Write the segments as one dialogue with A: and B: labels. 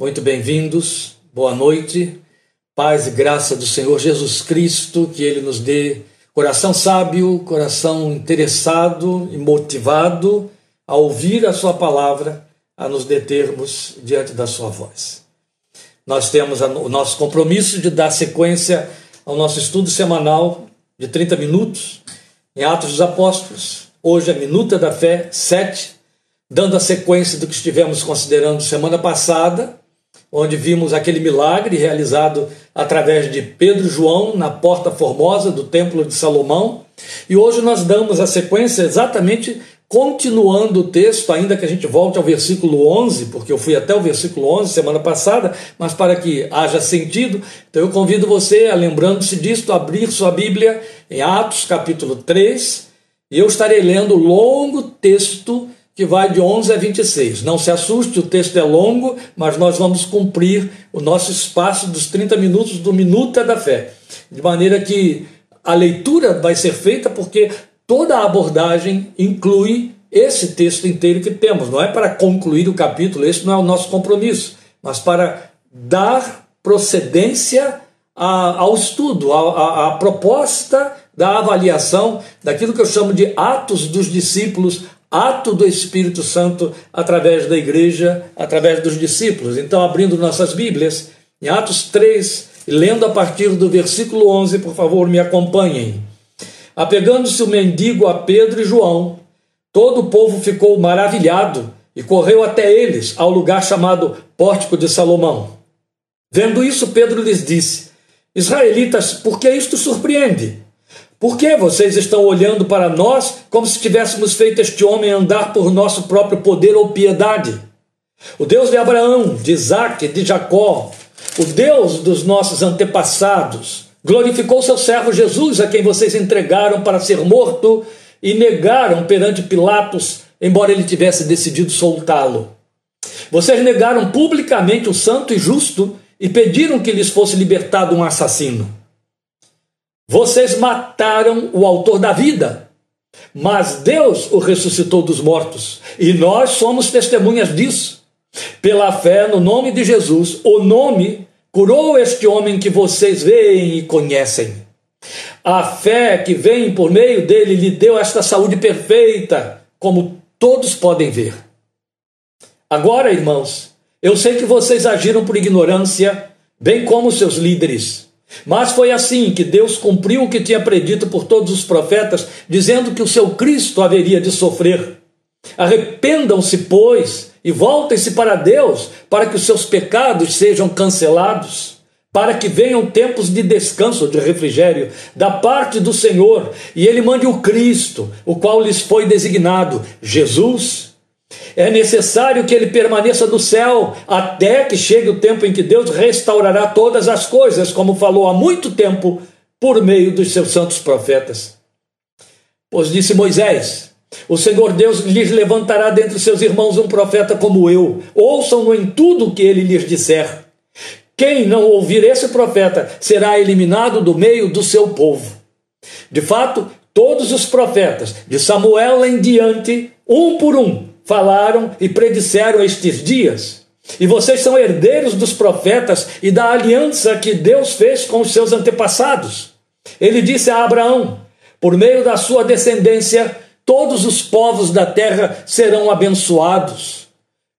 A: Muito bem-vindos, boa noite, paz e graça do Senhor Jesus Cristo, que Ele nos dê coração sábio, coração interessado e motivado a ouvir a Sua palavra, a nos determos diante da Sua voz. Nós temos o nosso compromisso de dar sequência ao nosso estudo semanal de 30 minutos em Atos dos Apóstolos. Hoje é Minuta da Fé 7, dando a sequência do que estivemos considerando semana passada onde vimos aquele milagre realizado através de Pedro e João na porta formosa do Templo de Salomão. E hoje nós damos a sequência exatamente continuando o texto, ainda que a gente volte ao versículo 11, porque eu fui até o versículo 11 semana passada, mas para que haja sentido, então eu convido você a, lembrando-se disto, abrir sua Bíblia em Atos capítulo 3, e eu estarei lendo o longo texto que vai de 11 a 26. Não se assuste, o texto é longo, mas nós vamos cumprir o nosso espaço dos 30 minutos do Minuta da Fé. De maneira que a leitura vai ser feita porque toda a abordagem inclui esse texto inteiro que temos. Não é para concluir o capítulo, esse não é o nosso compromisso, mas para dar procedência ao estudo, à proposta da avaliação daquilo que eu chamo de atos dos discípulos ato do Espírito Santo através da igreja, através dos discípulos. Então, abrindo nossas Bíblias, em Atos 3, lendo a partir do versículo 11, por favor, me acompanhem. Apegando-se o mendigo a Pedro e João, todo o povo ficou maravilhado e correu até eles, ao lugar chamado Pórtico de Salomão. Vendo isso, Pedro lhes disse: Israelitas, por que isto surpreende? Por que vocês estão olhando para nós como se tivéssemos feito este homem andar por nosso próprio poder ou piedade? O Deus de Abraão, de Isaac, de Jacó, o Deus dos nossos antepassados, glorificou seu servo Jesus, a quem vocês entregaram para ser morto e negaram perante Pilatos, embora ele tivesse decidido soltá-lo. Vocês negaram publicamente o santo e justo e pediram que lhes fosse libertado um assassino. Vocês mataram o autor da vida, mas Deus o ressuscitou dos mortos, e nós somos testemunhas disso. Pela fé no nome de Jesus, o nome curou este homem que vocês veem e conhecem. A fé que vem por meio dele lhe deu esta saúde perfeita, como todos podem ver. Agora, irmãos, eu sei que vocês agiram por ignorância, bem como seus líderes. Mas foi assim que Deus cumpriu o que tinha predito por todos os profetas, dizendo que o seu Cristo haveria de sofrer. Arrependam-se, pois, e voltem-se para Deus, para que os seus pecados sejam cancelados, para que venham tempos de descanso, de refrigério, da parte do Senhor, e Ele mande o Cristo, o qual lhes foi designado, Jesus é necessário que ele permaneça no céu até que chegue o tempo em que Deus restaurará todas as coisas, como falou há muito tempo por meio dos seus santos profetas. Pois disse Moisés: O Senhor Deus lhes levantará dentre seus irmãos um profeta como eu. Ouçam-no em tudo o que ele lhes disser. Quem não ouvir esse profeta será eliminado do meio do seu povo. De fato, todos os profetas, de Samuel em diante, um por um, falaram e predisseram estes dias. E vocês são herdeiros dos profetas e da aliança que Deus fez com os seus antepassados. Ele disse a Abraão: por meio da sua descendência, todos os povos da terra serão abençoados.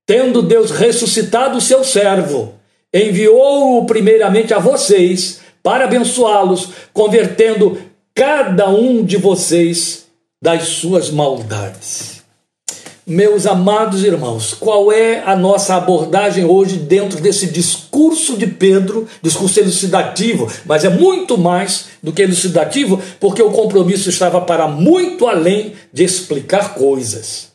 A: Tendo Deus ressuscitado o seu servo, enviou-o primeiramente a vocês para abençoá-los, convertendo cada um de vocês das suas maldades. Meus amados irmãos, qual é a nossa abordagem hoje dentro desse discurso de Pedro, discurso elucidativo, mas é muito mais do que elucidativo, porque o compromisso estava para muito além de explicar coisas.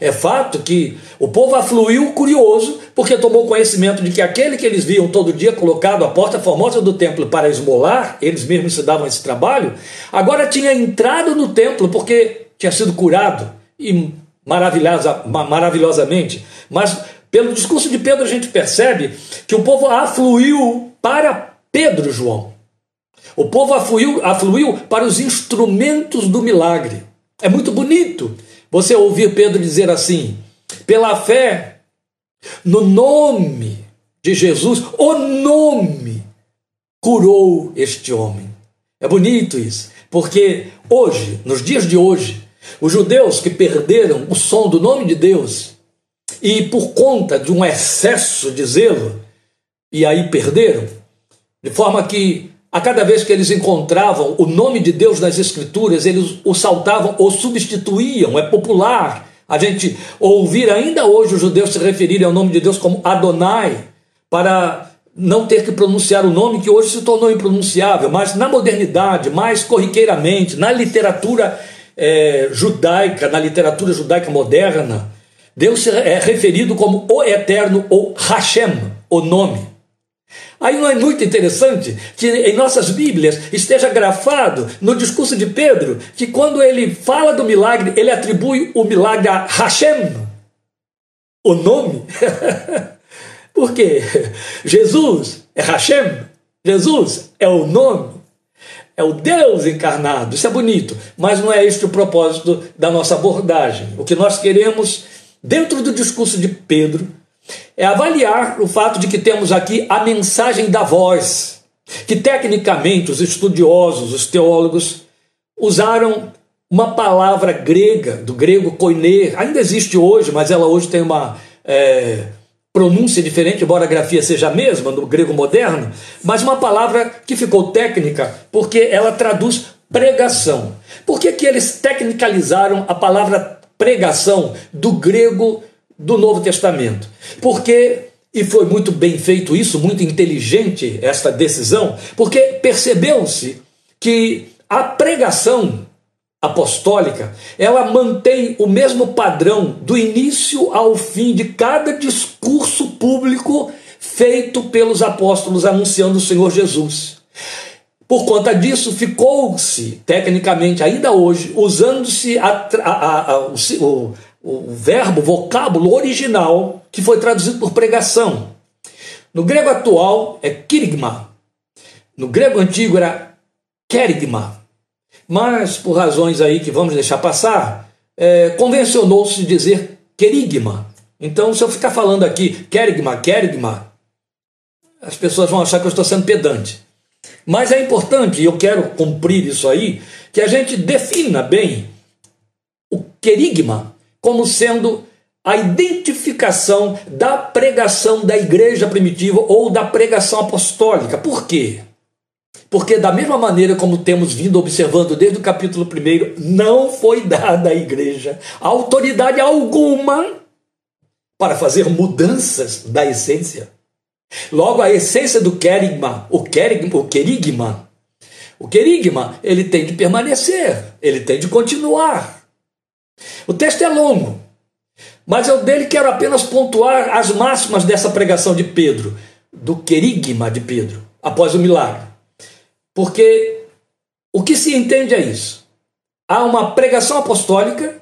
A: É fato que o povo afluiu curioso, porque tomou conhecimento de que aquele que eles viam todo dia colocado à porta formosa do templo para esmolar, eles mesmos se davam esse trabalho, agora tinha entrado no templo porque tinha sido curado e maravilhosa, maravilhosamente, mas pelo discurso de Pedro a gente percebe que o povo afluiu para Pedro João. O povo afluiu, afluiu para os instrumentos do milagre. É muito bonito você ouvir Pedro dizer assim: pela fé no nome de Jesus, o nome curou este homem. É bonito isso, porque hoje, nos dias de hoje, os judeus que perderam o som do nome de Deus e por conta de um excesso de zelo, e aí perderam, de forma que a cada vez que eles encontravam o nome de Deus nas Escrituras, eles o saltavam ou substituíam. É popular a gente ouvir ainda hoje os judeus se referirem ao nome de Deus como Adonai, para não ter que pronunciar o nome que hoje se tornou impronunciável, mas na modernidade, mais corriqueiramente, na literatura é, judaica, na literatura judaica moderna, Deus é referido como o Eterno ou Hashem, o nome. Aí não é muito interessante que em nossas Bíblias esteja grafado no discurso de Pedro que quando ele fala do milagre, ele atribui o milagre a Hashem, o nome. Por quê? Jesus é Hashem, Jesus é o nome, é o Deus encarnado. Isso é bonito, mas não é este o propósito da nossa abordagem. O que nós queremos, dentro do discurso de Pedro, é avaliar o fato de que temos aqui a mensagem da voz, que tecnicamente os estudiosos, os teólogos, usaram uma palavra grega, do grego koiner, ainda existe hoje, mas ela hoje tem uma é, pronúncia diferente, embora a grafia seja a mesma, no grego moderno, mas uma palavra que ficou técnica porque ela traduz pregação. Por que, que eles tecnicalizaram a palavra pregação do grego do Novo Testamento. Porque, e foi muito bem feito isso, muito inteligente esta decisão, porque percebeu-se que a pregação apostólica, ela mantém o mesmo padrão do início ao fim de cada discurso público feito pelos apóstolos anunciando o Senhor Jesus. Por conta disso, ficou-se, tecnicamente, ainda hoje, usando-se o, o verbo, o vocábulo original que foi traduzido por pregação. No grego atual é kirigma. No grego antigo era kerigma. Mas, por razões aí que vamos deixar passar, é, convencionou-se dizer kerigma. Então, se eu ficar falando aqui kerigma, kerigma, as pessoas vão achar que eu estou sendo pedante. Mas é importante, e eu quero cumprir isso aí, que a gente defina bem o querigma como sendo a identificação da pregação da igreja primitiva ou da pregação apostólica. Por quê? Porque, da mesma maneira como temos vindo observando desde o capítulo 1, não foi dada à igreja autoridade alguma para fazer mudanças da essência. Logo, a essência do querigma, o querigma, o querigma, o querigma, ele tem de permanecer, ele tem de continuar. O texto é longo, mas eu dele quero apenas pontuar as máximas dessa pregação de Pedro, do querigma de Pedro, após o milagre. Porque o que se entende é isso. Há uma pregação apostólica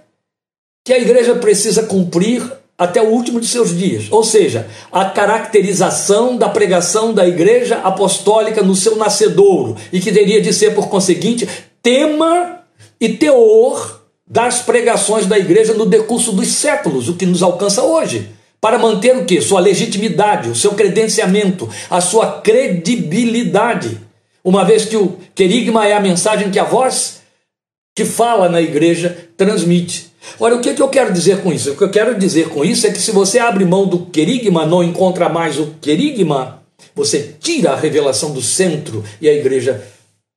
A: que a igreja precisa cumprir até o último de seus dias. Ou seja, a caracterização da pregação da igreja apostólica no seu nascedouro e que teria de ser, por conseguinte, tema e teor das pregações da igreja no decurso dos séculos, o que nos alcança hoje, para manter o que? Sua legitimidade, o seu credenciamento, a sua credibilidade. Uma vez que o querigma é a mensagem que a voz que fala na igreja transmite. Ora, o que, que eu quero dizer com isso? O que eu quero dizer com isso é que se você abre mão do querigma, não encontra mais o querigma, você tira a revelação do centro e a igreja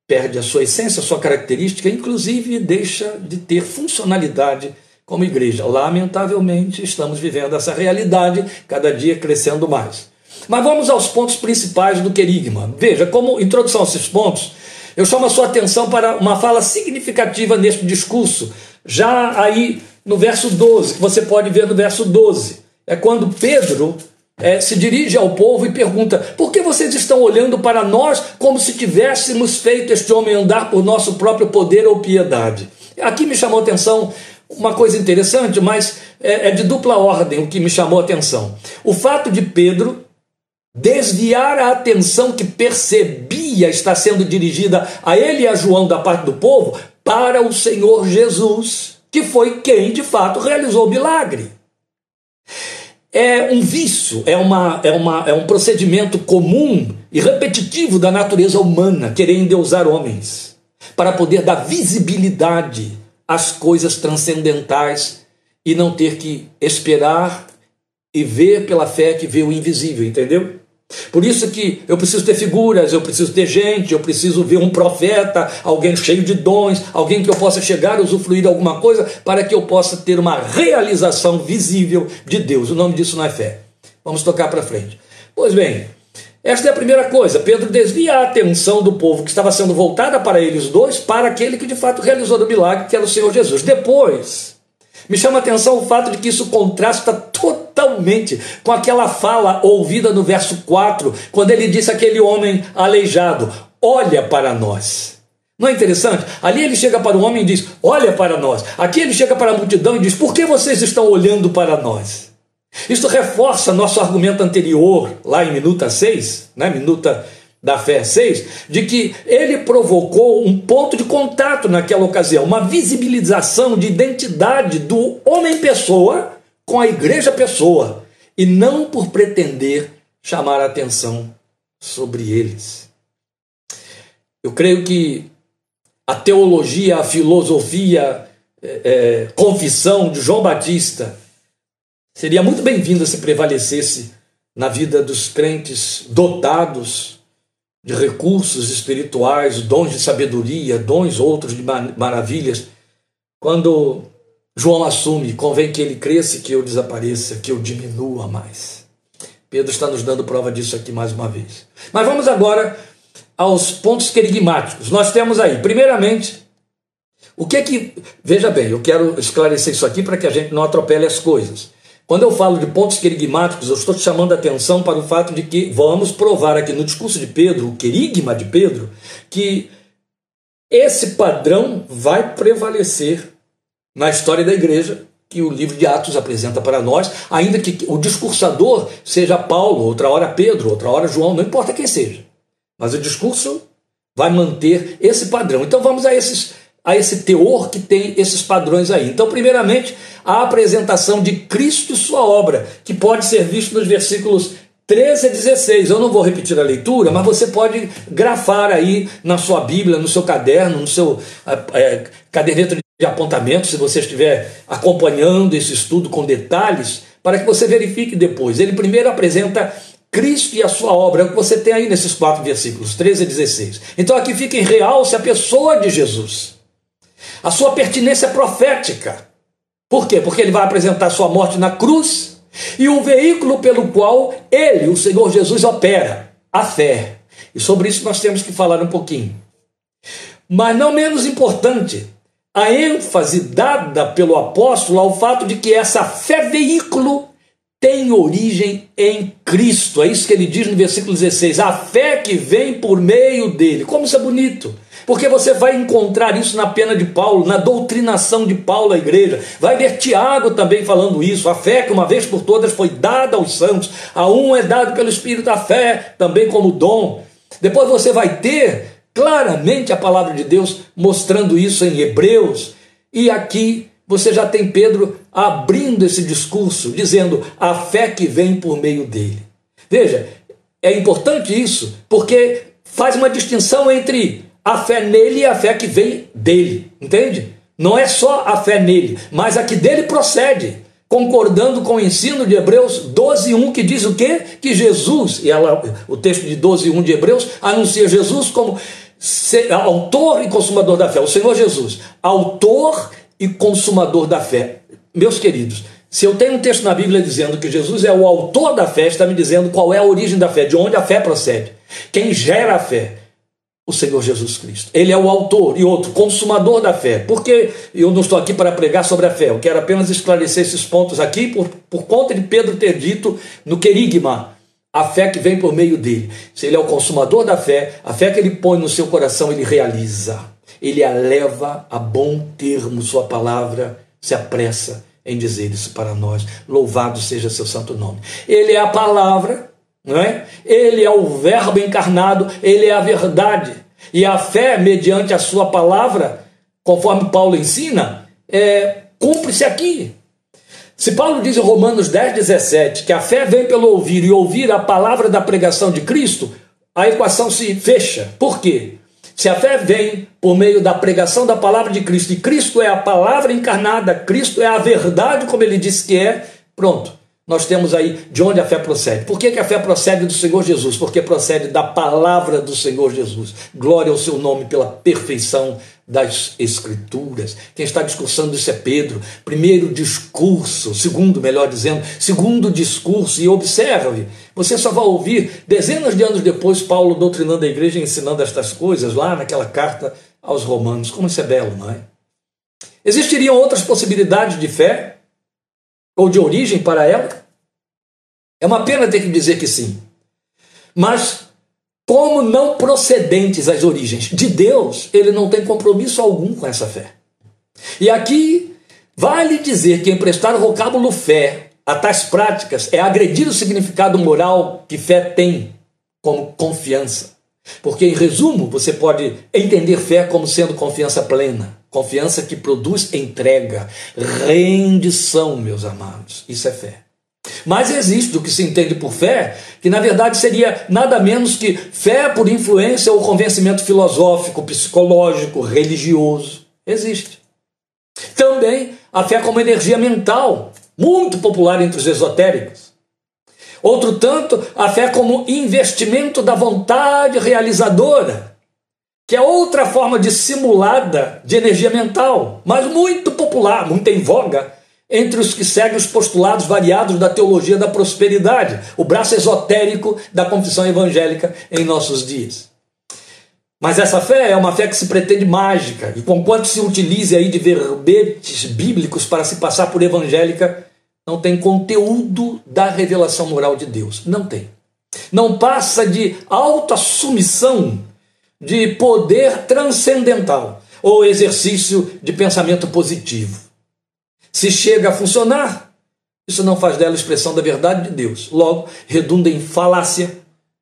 A: perde a sua essência, a sua característica, inclusive deixa de ter funcionalidade como igreja. Lamentavelmente, estamos vivendo essa realidade, cada dia crescendo mais. Mas vamos aos pontos principais do querigma. Veja, como introdução a esses pontos, eu chamo a sua atenção para uma fala significativa neste discurso, já aí no verso 12, que você pode ver no verso 12. É quando Pedro é, se dirige ao povo e pergunta: por que vocês estão olhando para nós como se tivéssemos feito este homem andar por nosso próprio poder ou piedade? Aqui me chamou a atenção uma coisa interessante, mas é, é de dupla ordem o que me chamou a atenção. O fato de Pedro desviar a atenção que percebia estar sendo dirigida a ele e a João da parte do povo para o Senhor Jesus, que foi quem de fato realizou o milagre. é um vício, é, uma, é, uma, é um procedimento comum e repetitivo da natureza humana querer endeusar homens para poder dar visibilidade às coisas transcendentais e não ter que esperar e ver pela fé que vê o invisível, entendeu? Por isso que eu preciso ter figuras, eu preciso ter gente, eu preciso ver um profeta, alguém cheio de dons, alguém que eu possa chegar a usufruir de alguma coisa para que eu possa ter uma realização visível de Deus. O nome disso não é fé. Vamos tocar para frente. Pois bem, esta é a primeira coisa. Pedro desvia a atenção do povo que estava sendo voltada para eles dois para aquele que de fato realizou o milagre, que era o Senhor Jesus. Depois, me chama a atenção o fato de que isso contrasta totalmente com aquela fala ouvida no verso 4, quando ele disse àquele homem aleijado: Olha para nós. Não é interessante? Ali ele chega para o homem e diz: Olha para nós. Aqui ele chega para a multidão e diz: Por que vocês estão olhando para nós? Isso reforça nosso argumento anterior, lá em minuta 6, né? minuta da fé 6, de que ele provocou um ponto de contato naquela ocasião, uma visibilização de identidade do homem-pessoa com a igreja-pessoa, e não por pretender chamar a atenção sobre eles. Eu creio que a teologia, a filosofia, é, é, confissão de João Batista seria muito bem-vinda se prevalecesse na vida dos crentes dotados de recursos espirituais, dons de sabedoria, dons outros de maravilhas, quando João assume, convém que ele cresça que eu desapareça, que eu diminua mais. Pedro está nos dando prova disso aqui mais uma vez. Mas vamos agora aos pontos querigmáticos. Nós temos aí, primeiramente, o que é que. Veja bem, eu quero esclarecer isso aqui para que a gente não atropele as coisas. Quando eu falo de pontos querigmáticos, eu estou te chamando a atenção para o fato de que vamos provar aqui no discurso de Pedro, o querigma de Pedro, que esse padrão vai prevalecer na história da igreja que o livro de Atos apresenta para nós, ainda que o discursador seja Paulo, outra hora Pedro, outra hora João, não importa quem seja. Mas o discurso vai manter esse padrão. Então vamos a esses a esse teor que tem esses padrões aí. Então, primeiramente, a apresentação de Cristo e sua obra, que pode ser visto nos versículos 13 a 16. Eu não vou repetir a leitura, mas você pode grafar aí na sua Bíblia, no seu caderno, no seu é, caderneta de apontamento, se você estiver acompanhando esse estudo com detalhes, para que você verifique depois. Ele primeiro apresenta Cristo e a sua obra, é o que você tem aí nesses quatro versículos, 13 a 16. Então aqui fica em realce a pessoa de Jesus a sua pertinência profética. Por quê? Porque ele vai apresentar sua morte na cruz e o veículo pelo qual ele, o Senhor Jesus, opera, a fé. E sobre isso nós temos que falar um pouquinho. Mas não menos importante, a ênfase dada pelo apóstolo ao fato de que essa fé veículo tem origem em Cristo. É isso que ele diz no versículo 16: a fé que vem por meio dele. Como isso é bonito! Porque você vai encontrar isso na pena de Paulo, na doutrinação de Paulo à igreja. Vai ver Tiago também falando isso. A fé que uma vez por todas foi dada aos santos. A um é dado pelo Espírito da fé, também como dom. Depois você vai ter claramente a palavra de Deus mostrando isso em Hebreus. E aqui você já tem Pedro abrindo esse discurso, dizendo a fé que vem por meio dele. Veja, é importante isso, porque faz uma distinção entre a fé nele e a fé que vem dele, entende? Não é só a fé nele, mas a que dele procede, concordando com o ensino de Hebreus 12:1 que diz o quê? Que Jesus, e ela, o texto de 12:1 de Hebreus anuncia Jesus como autor e consumador da fé, o Senhor Jesus, autor e consumador da fé. Meus queridos, se eu tenho um texto na Bíblia dizendo que Jesus é o autor da fé, está me dizendo qual é a origem da fé, de onde a fé procede, quem gera a fé o Senhor Jesus Cristo. Ele é o autor e outro, consumador da fé. Porque eu não estou aqui para pregar sobre a fé, eu quero apenas esclarecer esses pontos aqui por, por conta de Pedro ter dito no querigma, a fé que vem por meio dele. Se ele é o consumador da fé, a fé que ele põe no seu coração, ele realiza. Ele a leva a bom termo, sua palavra se apressa em dizer isso para nós. Louvado seja seu santo nome. Ele é a palavra não é? Ele é o Verbo encarnado, ele é a verdade. E a fé, mediante a sua palavra, conforme Paulo ensina, é, cumpre-se aqui. Se Paulo diz em Romanos 10, 17 que a fé vem pelo ouvir e ouvir a palavra da pregação de Cristo, a equação se fecha. Por quê? Se a fé vem por meio da pregação da palavra de Cristo, e Cristo é a palavra encarnada, Cristo é a verdade, como ele disse que é, pronto. Nós temos aí de onde a fé procede. Por que, que a fé procede do Senhor Jesus? Porque procede da palavra do Senhor Jesus. Glória ao seu nome pela perfeição das Escrituras. Quem está discursando isso é Pedro. Primeiro discurso, segundo, melhor dizendo, segundo discurso, e observe, você só vai ouvir dezenas de anos depois Paulo doutrinando a igreja ensinando estas coisas lá naquela carta aos Romanos. Como isso é belo, não é? Existiriam outras possibilidades de fé? Ou de origem para ela? É uma pena ter que dizer que sim. Mas como não procedentes as origens de Deus, ele não tem compromisso algum com essa fé. E aqui vale dizer que emprestar o vocábulo fé a tais práticas é agredir o significado moral que fé tem como confiança. Porque, em resumo, você pode entender fé como sendo confiança plena, confiança que produz entrega, rendição, meus amados. Isso é fé. Mas existe o que se entende por fé, que na verdade seria nada menos que fé por influência ou convencimento filosófico, psicológico, religioso. Existe. Também a fé como energia mental, muito popular entre os esotéricos. Outro tanto, a fé como investimento da vontade realizadora, que é outra forma dissimulada de energia mental, mas muito popular, muito em voga entre os que seguem os postulados variados da teologia da prosperidade, o braço esotérico da confissão evangélica em nossos dias. Mas essa fé é uma fé que se pretende mágica, e conquanto se utilize aí de verbetes bíblicos para se passar por evangélica, não tem conteúdo da revelação moral de Deus. Não tem. Não passa de autoassumição de poder transcendental ou exercício de pensamento positivo. Se chega a funcionar, isso não faz dela expressão da verdade de Deus. Logo, redunda em falácia,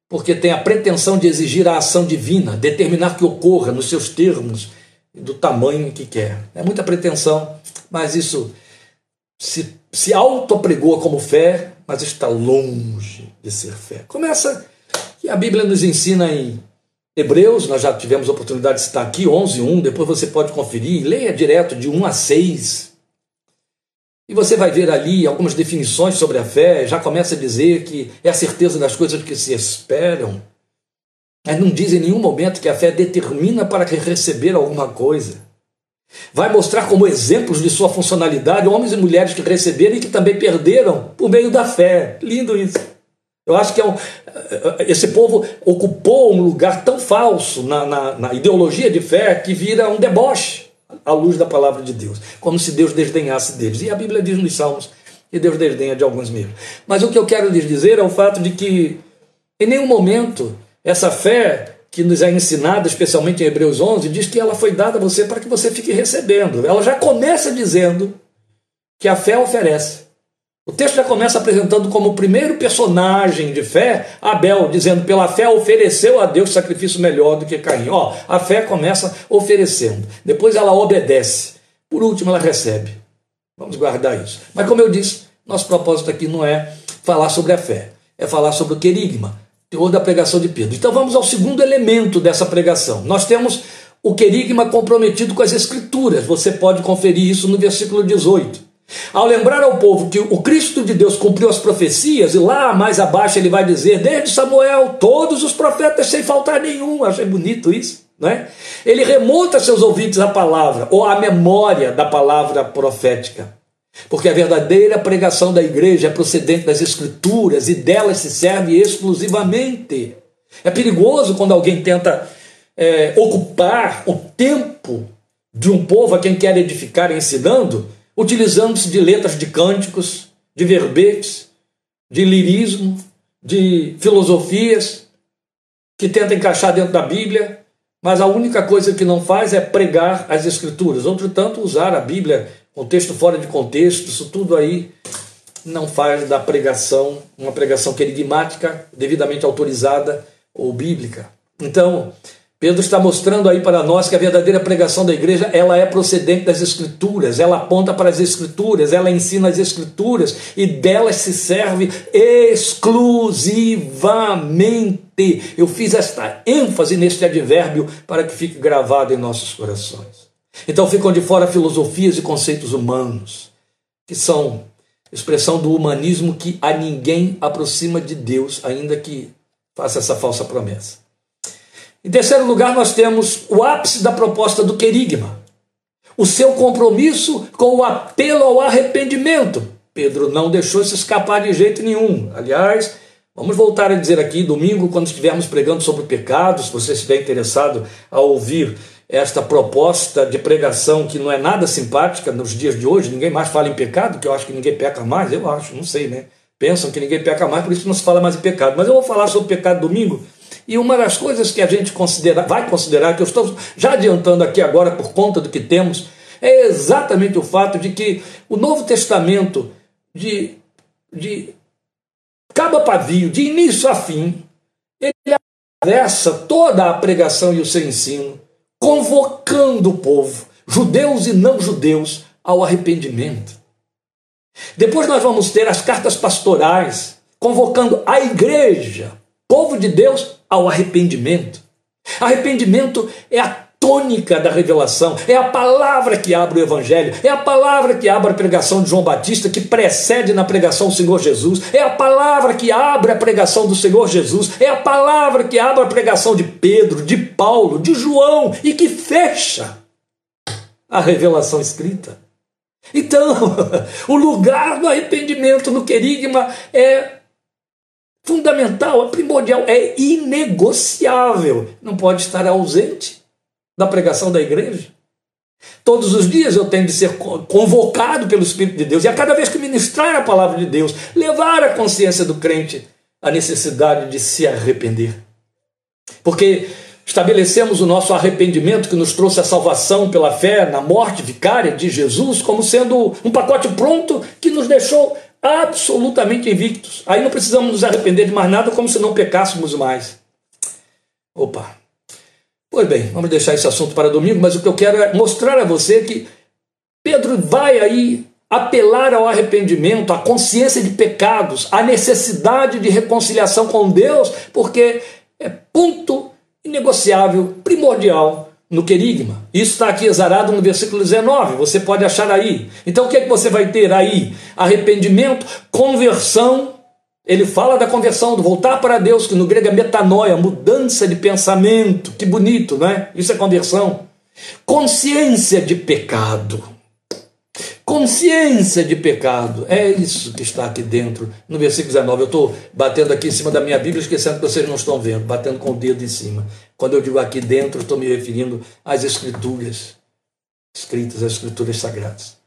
A: porque tem a pretensão de exigir a ação divina, determinar que ocorra nos seus termos do tamanho que quer. É muita pretensão, mas isso se, se auto-apregoa como fé, mas está longe de ser fé. Começa que a Bíblia nos ensina em Hebreus, nós já tivemos a oportunidade de citar aqui, 11, 1, depois você pode conferir, leia direto de 1 a 6, e você vai ver ali algumas definições sobre a fé, já começa a dizer que é a certeza das coisas que se esperam. Mas não diz em nenhum momento que a fé determina para receber alguma coisa. Vai mostrar como exemplos de sua funcionalidade homens e mulheres que receberam e que também perderam por meio da fé. Lindo isso. Eu acho que é um, esse povo ocupou um lugar tão falso na, na, na ideologia de fé que vira um deboche à luz da palavra de Deus, como se Deus desdenhasse deles. E a Bíblia diz nos Salmos que Deus desdenha de alguns mesmo. Mas o que eu quero lhes dizer é o fato de que, em nenhum momento, essa fé que nos é ensinada, especialmente em Hebreus 11, diz que ela foi dada a você para que você fique recebendo. Ela já começa dizendo que a fé oferece. O texto já começa apresentando como primeiro personagem de fé Abel, dizendo: pela fé ofereceu a Deus sacrifício melhor do que Caim. Ó, a fé começa oferecendo, depois ela obedece, por último ela recebe. Vamos guardar isso. Mas como eu disse, nosso propósito aqui não é falar sobre a fé, é falar sobre o querigma, teor da pregação de Pedro. Então vamos ao segundo elemento dessa pregação. Nós temos o querigma comprometido com as Escrituras. Você pode conferir isso no versículo 18. Ao lembrar ao povo que o Cristo de Deus cumpriu as profecias, e lá mais abaixo ele vai dizer, desde Samuel, todos os profetas sem faltar nenhum, achei bonito isso, não é? Ele remonta seus ouvidos à palavra, ou à memória da palavra profética. Porque a verdadeira pregação da igreja é procedente das Escrituras e delas se serve exclusivamente. É perigoso quando alguém tenta é, ocupar o tempo de um povo a quem quer edificar ensinando utilizando-se de letras de cânticos, de verbetes, de lirismo, de filosofias, que tenta encaixar dentro da Bíblia, mas a única coisa que não faz é pregar as Escrituras. Outro tanto, usar a Bíblia, contexto fora de contexto, isso tudo aí não faz da pregação uma pregação querigmática, devidamente autorizada ou bíblica. Então, Pedro está mostrando aí para nós que a verdadeira pregação da igreja, ela é procedente das escrituras, ela aponta para as escrituras, ela ensina as escrituras e delas se serve exclusivamente. Eu fiz esta ênfase neste advérbio para que fique gravado em nossos corações. Então ficam de fora filosofias e conceitos humanos, que são expressão do humanismo que a ninguém aproxima de Deus, ainda que faça essa falsa promessa. Em terceiro lugar, nós temos o ápice da proposta do querigma, o seu compromisso com o apelo ao arrependimento. Pedro não deixou se escapar de jeito nenhum. Aliás, vamos voltar a dizer aqui, domingo, quando estivermos pregando sobre pecados, se você estiver interessado a ouvir esta proposta de pregação que não é nada simpática nos dias de hoje, ninguém mais fala em pecado, que eu acho que ninguém peca mais, eu acho, não sei, né? Pensam que ninguém peca mais, por isso não se fala mais em pecado. Mas eu vou falar sobre pecado domingo, e uma das coisas que a gente considera, vai considerar, que eu estou já adiantando aqui agora por conta do que temos, é exatamente o fato de que o Novo Testamento, de, de cabo a pavio, de início a fim, ele atravessa toda a pregação e o seu ensino, convocando o povo, judeus e não judeus, ao arrependimento. Depois nós vamos ter as cartas pastorais, convocando a igreja, povo de Deus, ao arrependimento. Arrependimento é a tônica da revelação, é a palavra que abre o Evangelho, é a palavra que abre a pregação de João Batista, que precede na pregação do Senhor Jesus, é a palavra que abre a pregação do Senhor Jesus, é a palavra que abre a pregação de Pedro, de Paulo, de João e que fecha a revelação escrita. Então, o lugar do arrependimento no querigma é fundamental, é primordial, é inegociável. Não pode estar ausente da pregação da igreja. Todos os dias eu tenho de ser convocado pelo Espírito de Deus, e a cada vez que ministrar a palavra de Deus, levar à consciência do crente a necessidade de se arrepender. Porque estabelecemos o nosso arrependimento que nos trouxe a salvação pela fé na morte vicária de Jesus como sendo um pacote pronto que nos deixou absolutamente invictos. Aí não precisamos nos arrepender de mais nada, como se não pecássemos mais. Opa! Pois bem, vamos deixar esse assunto para domingo, mas o que eu quero é mostrar a você que Pedro vai aí apelar ao arrependimento, à consciência de pecados, à necessidade de reconciliação com Deus, porque é ponto inegociável, primordial no querigma. Isso está aqui exarado no versículo 19, você pode achar aí. Então o que é que você vai ter aí? Arrependimento, conversão. Ele fala da conversão, do voltar para Deus, que no grego é metanoia, mudança de pensamento. Que bonito, né? Isso é conversão. Consciência de pecado. Consciência de pecado. É isso que está aqui dentro, no versículo 19. Eu estou batendo aqui em cima da minha Bíblia, esquecendo que vocês não estão vendo, batendo com o dedo em cima. Quando eu digo aqui dentro, estou me referindo às Escrituras, escritas, às Escrituras sagradas.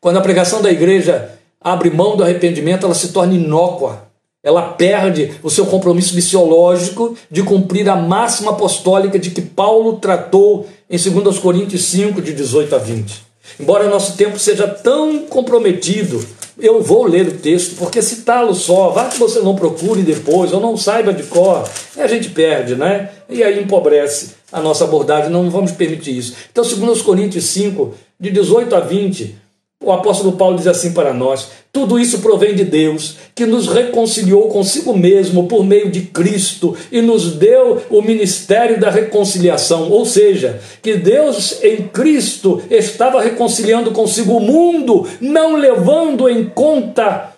A: Quando a pregação da igreja abre mão do arrependimento, ela se torna inócua. Ela perde o seu compromisso missiológico de cumprir a máxima apostólica de que Paulo tratou em 2 Coríntios 5, de 18 a 20. Embora nosso tempo seja tão comprometido, eu vou ler o texto, porque citá-lo só, vá que você não procure depois, ou não saiba de cor, a gente perde, né? E aí empobrece a nossa abordagem, não vamos permitir isso. Então, segundo os Coríntios 5, de 18 a 20, o apóstolo Paulo diz assim para nós: tudo isso provém de Deus, que nos reconciliou consigo mesmo por meio de Cristo e nos deu o ministério da reconciliação. Ou seja, que Deus em Cristo estava reconciliando consigo o mundo, não levando em conta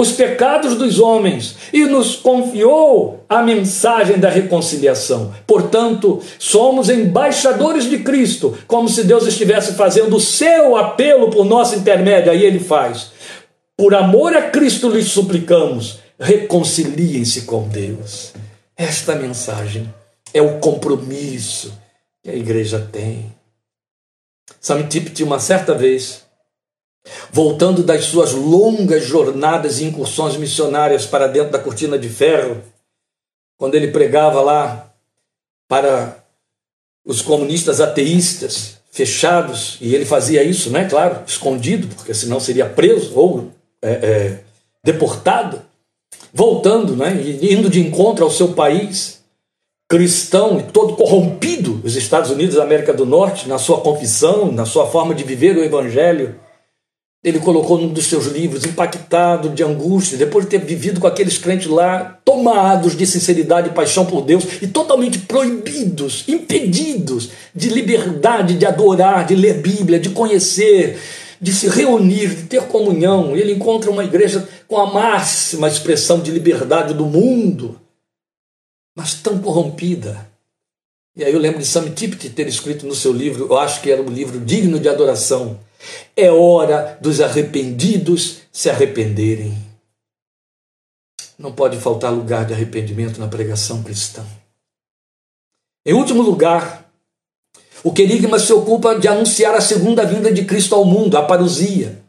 A: os pecados dos homens e nos confiou a mensagem da reconciliação. Portanto, somos embaixadores de Cristo, como se Deus estivesse fazendo o seu apelo por nosso intermédio. Aí ele faz: Por amor a Cristo lhes suplicamos, reconciliem-se com Deus. Esta mensagem é o compromisso que a igreja tem. Sam Tipit, uma certa vez, voltando das suas longas jornadas e incursões missionárias para dentro da cortina de ferro, quando ele pregava lá para os comunistas ateístas fechados, e ele fazia isso, né, claro, escondido, porque senão seria preso ou é, é, deportado, voltando, né, indo de encontro ao seu país, cristão e todo corrompido, os Estados Unidos da América do Norte, na sua confissão, na sua forma de viver o Evangelho, ele colocou num dos seus livros, impactado de angústia, depois de ter vivido com aqueles crentes lá, tomados de sinceridade e paixão por Deus e totalmente proibidos, impedidos de liberdade, de adorar, de ler Bíblia, de conhecer, de se reunir, de ter comunhão. Ele encontra uma igreja com a máxima expressão de liberdade do mundo, mas tão corrompida. E aí eu lembro de Sam Tipton ter escrito no seu livro, eu acho que era um livro digno de adoração é hora dos arrependidos se arrependerem. Não pode faltar lugar de arrependimento na pregação cristã. Em último lugar, o querigma se ocupa de anunciar a segunda vinda de Cristo ao mundo, a parousia.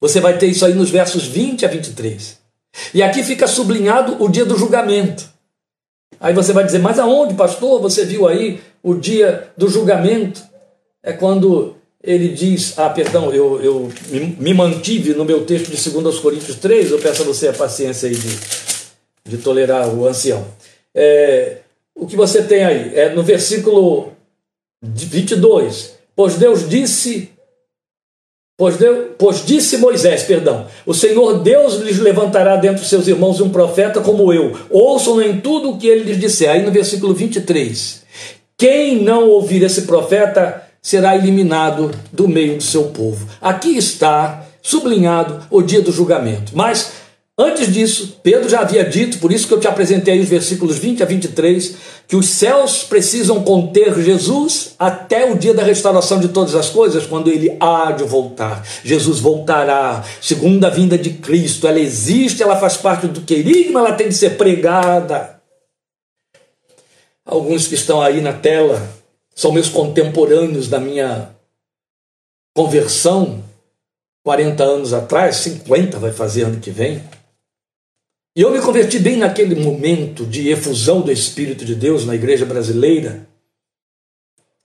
A: Você vai ter isso aí nos versos 20 a 23. E aqui fica sublinhado o dia do julgamento. Aí você vai dizer, mas aonde, pastor? Você viu aí o dia do julgamento? É quando ele diz, ah, perdão, eu, eu me mantive no meu texto de 2 Coríntios 3, eu peço a você a paciência aí de, de tolerar o ancião. É, o que você tem aí? É no versículo 22. Pois Deus disse, pois, Deus, pois disse Moisés, perdão, o Senhor Deus lhes levantará dentre os seus irmãos um profeta como eu. Ouçam em tudo o que ele lhes disser. Aí no versículo 23. Quem não ouvir esse profeta será eliminado do meio do seu povo. Aqui está sublinhado o dia do julgamento. Mas antes disso, Pedro já havia dito, por isso que eu te apresentei os versículos 20 a 23, que os céus precisam conter Jesus até o dia da restauração de todas as coisas, quando ele há de voltar. Jesus voltará, segunda vinda de Cristo. Ela existe, ela faz parte do querigma, ela tem de ser pregada. Alguns que estão aí na tela são meus contemporâneos da minha conversão 40 anos atrás, 50 vai fazer ano que vem. E eu me converti bem naquele momento de efusão do Espírito de Deus na igreja brasileira.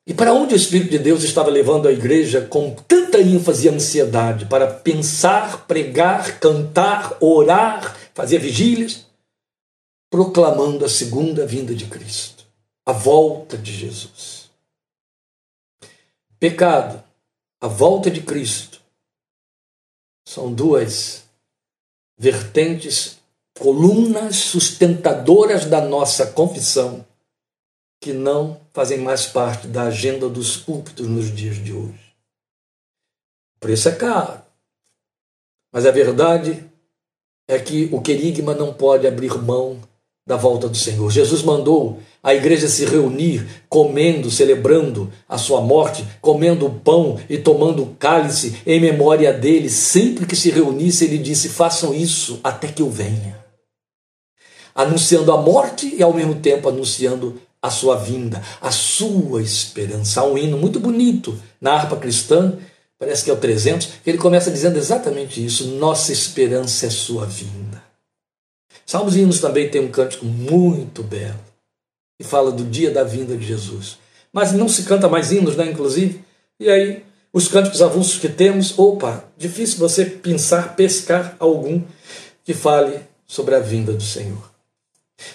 A: E para onde o Espírito de Deus estava levando a igreja com tanta ênfase e ansiedade para pensar, pregar, cantar, orar, fazer vigílias, proclamando a segunda vinda de Cristo, a volta de Jesus. Pecado, a volta de Cristo, são duas vertentes, colunas sustentadoras da nossa confissão, que não fazem mais parte da agenda dos púlpitos nos dias de hoje. O preço é caro, mas a verdade é que o querigma não pode abrir mão da volta do Senhor. Jesus mandou a igreja se reunir, comendo, celebrando a sua morte, comendo o pão e tomando o cálice em memória dele. Sempre que se reunisse, ele disse: façam isso até que eu venha. Anunciando a morte e ao mesmo tempo anunciando a sua vinda, a sua esperança. Há um hino muito bonito na harpa cristã, parece que é o 300, que ele começa dizendo exatamente isso: nossa esperança é sua vinda. Salmos e hinos também tem um cântico muito belo e fala do dia da vinda de Jesus. Mas não se canta mais hinos, né, inclusive? E aí, os cânticos avulsos que temos, opa, difícil você pensar, pescar algum que fale sobre a vinda do Senhor.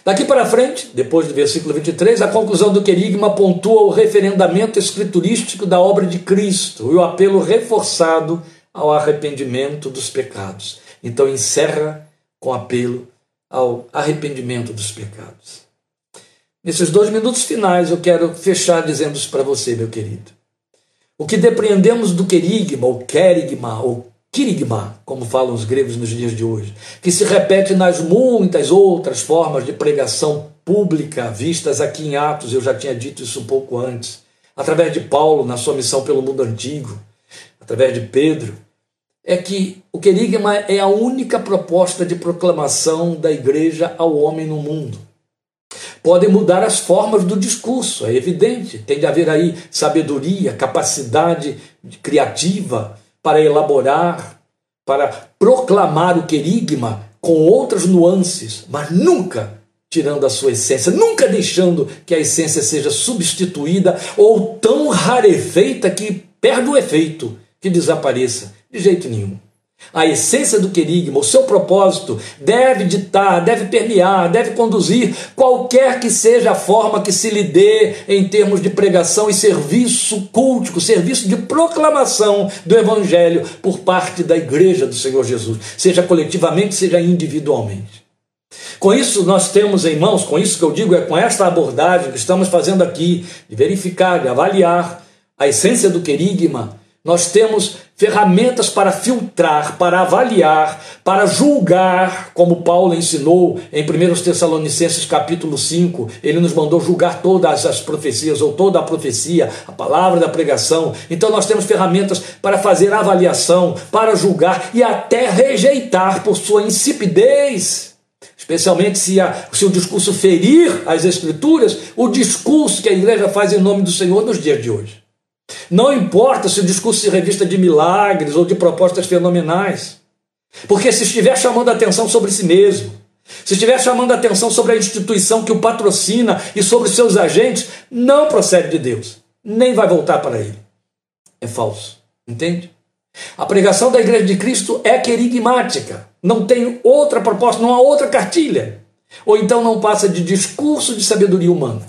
A: Daqui para frente, depois do versículo 23, a conclusão do querigma pontua o referendamento escriturístico da obra de Cristo e o apelo reforçado ao arrependimento dos pecados. Então encerra com apelo ao arrependimento dos pecados. Nesses dois minutos finais, eu quero fechar dizendo isso para você, meu querido. O que depreendemos do querigma, ou querigma, ou quirigma, como falam os gregos nos dias de hoje, que se repete nas muitas outras formas de pregação pública vistas aqui em Atos, eu já tinha dito isso um pouco antes, através de Paulo na sua missão pelo mundo antigo, através de Pedro, é que o querigma é a única proposta de proclamação da igreja ao homem no mundo. Podem mudar as formas do discurso, é evidente. Tem de haver aí sabedoria, capacidade criativa para elaborar, para proclamar o querigma com outras nuances, mas nunca tirando a sua essência, nunca deixando que a essência seja substituída ou tão rarefeita que perde o efeito, que desapareça. De jeito nenhum. A essência do querigma, o seu propósito, deve ditar, deve permear, deve conduzir qualquer que seja a forma que se lhe dê em termos de pregação e serviço cultico, serviço de proclamação do Evangelho por parte da Igreja do Senhor Jesus, seja coletivamente, seja individualmente. Com isso, nós temos em mãos, com isso que eu digo, é com esta abordagem que estamos fazendo aqui, de verificar, de avaliar a essência do querigma, nós temos ferramentas para filtrar, para avaliar, para julgar, como Paulo ensinou em 1 Tessalonicenses capítulo 5, ele nos mandou julgar todas as profecias, ou toda a profecia, a palavra da pregação. Então nós temos ferramentas para fazer avaliação, para julgar e até rejeitar por sua insipidez. Especialmente se, a, se o discurso ferir as Escrituras, o discurso que a igreja faz em nome do Senhor nos dias de hoje. Não importa se o discurso se revista de milagres ou de propostas fenomenais. Porque se estiver chamando atenção sobre si mesmo, se estiver chamando atenção sobre a instituição que o patrocina e sobre seus agentes, não procede de Deus, nem vai voltar para ele. É falso, entende? A pregação da Igreja de Cristo é querigmática, não tem outra proposta, não há outra cartilha. Ou então não passa de discurso de sabedoria humana.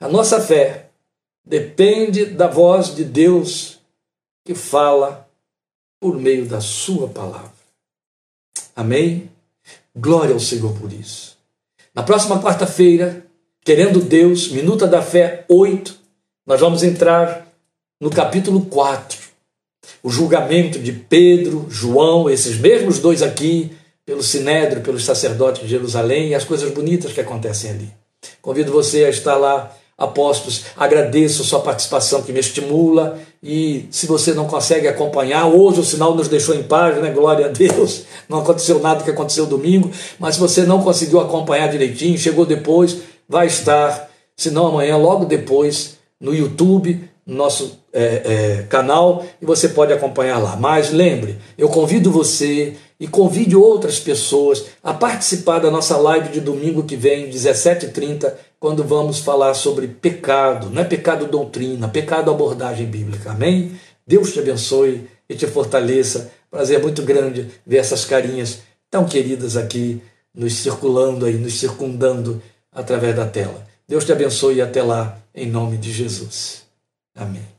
A: A nossa fé depende da voz de Deus que fala por meio da Sua palavra. Amém? Glória ao Senhor por isso. Na próxima quarta-feira, querendo Deus, Minuta da Fé 8, nós vamos entrar no capítulo 4. O julgamento de Pedro, João, esses mesmos dois aqui, pelo Sinédrio, pelos sacerdotes de Jerusalém e as coisas bonitas que acontecem ali. Convido você a estar lá apóstolos, agradeço sua participação que me estimula e se você não consegue acompanhar, hoje o sinal nos deixou em paz, né? Glória a Deus. Não aconteceu nada que aconteceu domingo, mas se você não conseguiu acompanhar direitinho, chegou depois, vai estar, se não amanhã, logo depois, no YouTube, no nosso é, é, canal, e você pode acompanhar lá. Mas lembre, eu convido você e convide outras pessoas a participar da nossa live de domingo que vem, 17h30, quando vamos falar sobre pecado, não é pecado doutrina, pecado abordagem bíblica. Amém? Deus te abençoe e te fortaleça. Prazer muito grande ver essas carinhas tão queridas aqui nos circulando aí, nos circundando através da tela. Deus te abençoe e até lá, em nome de Jesus. Amém.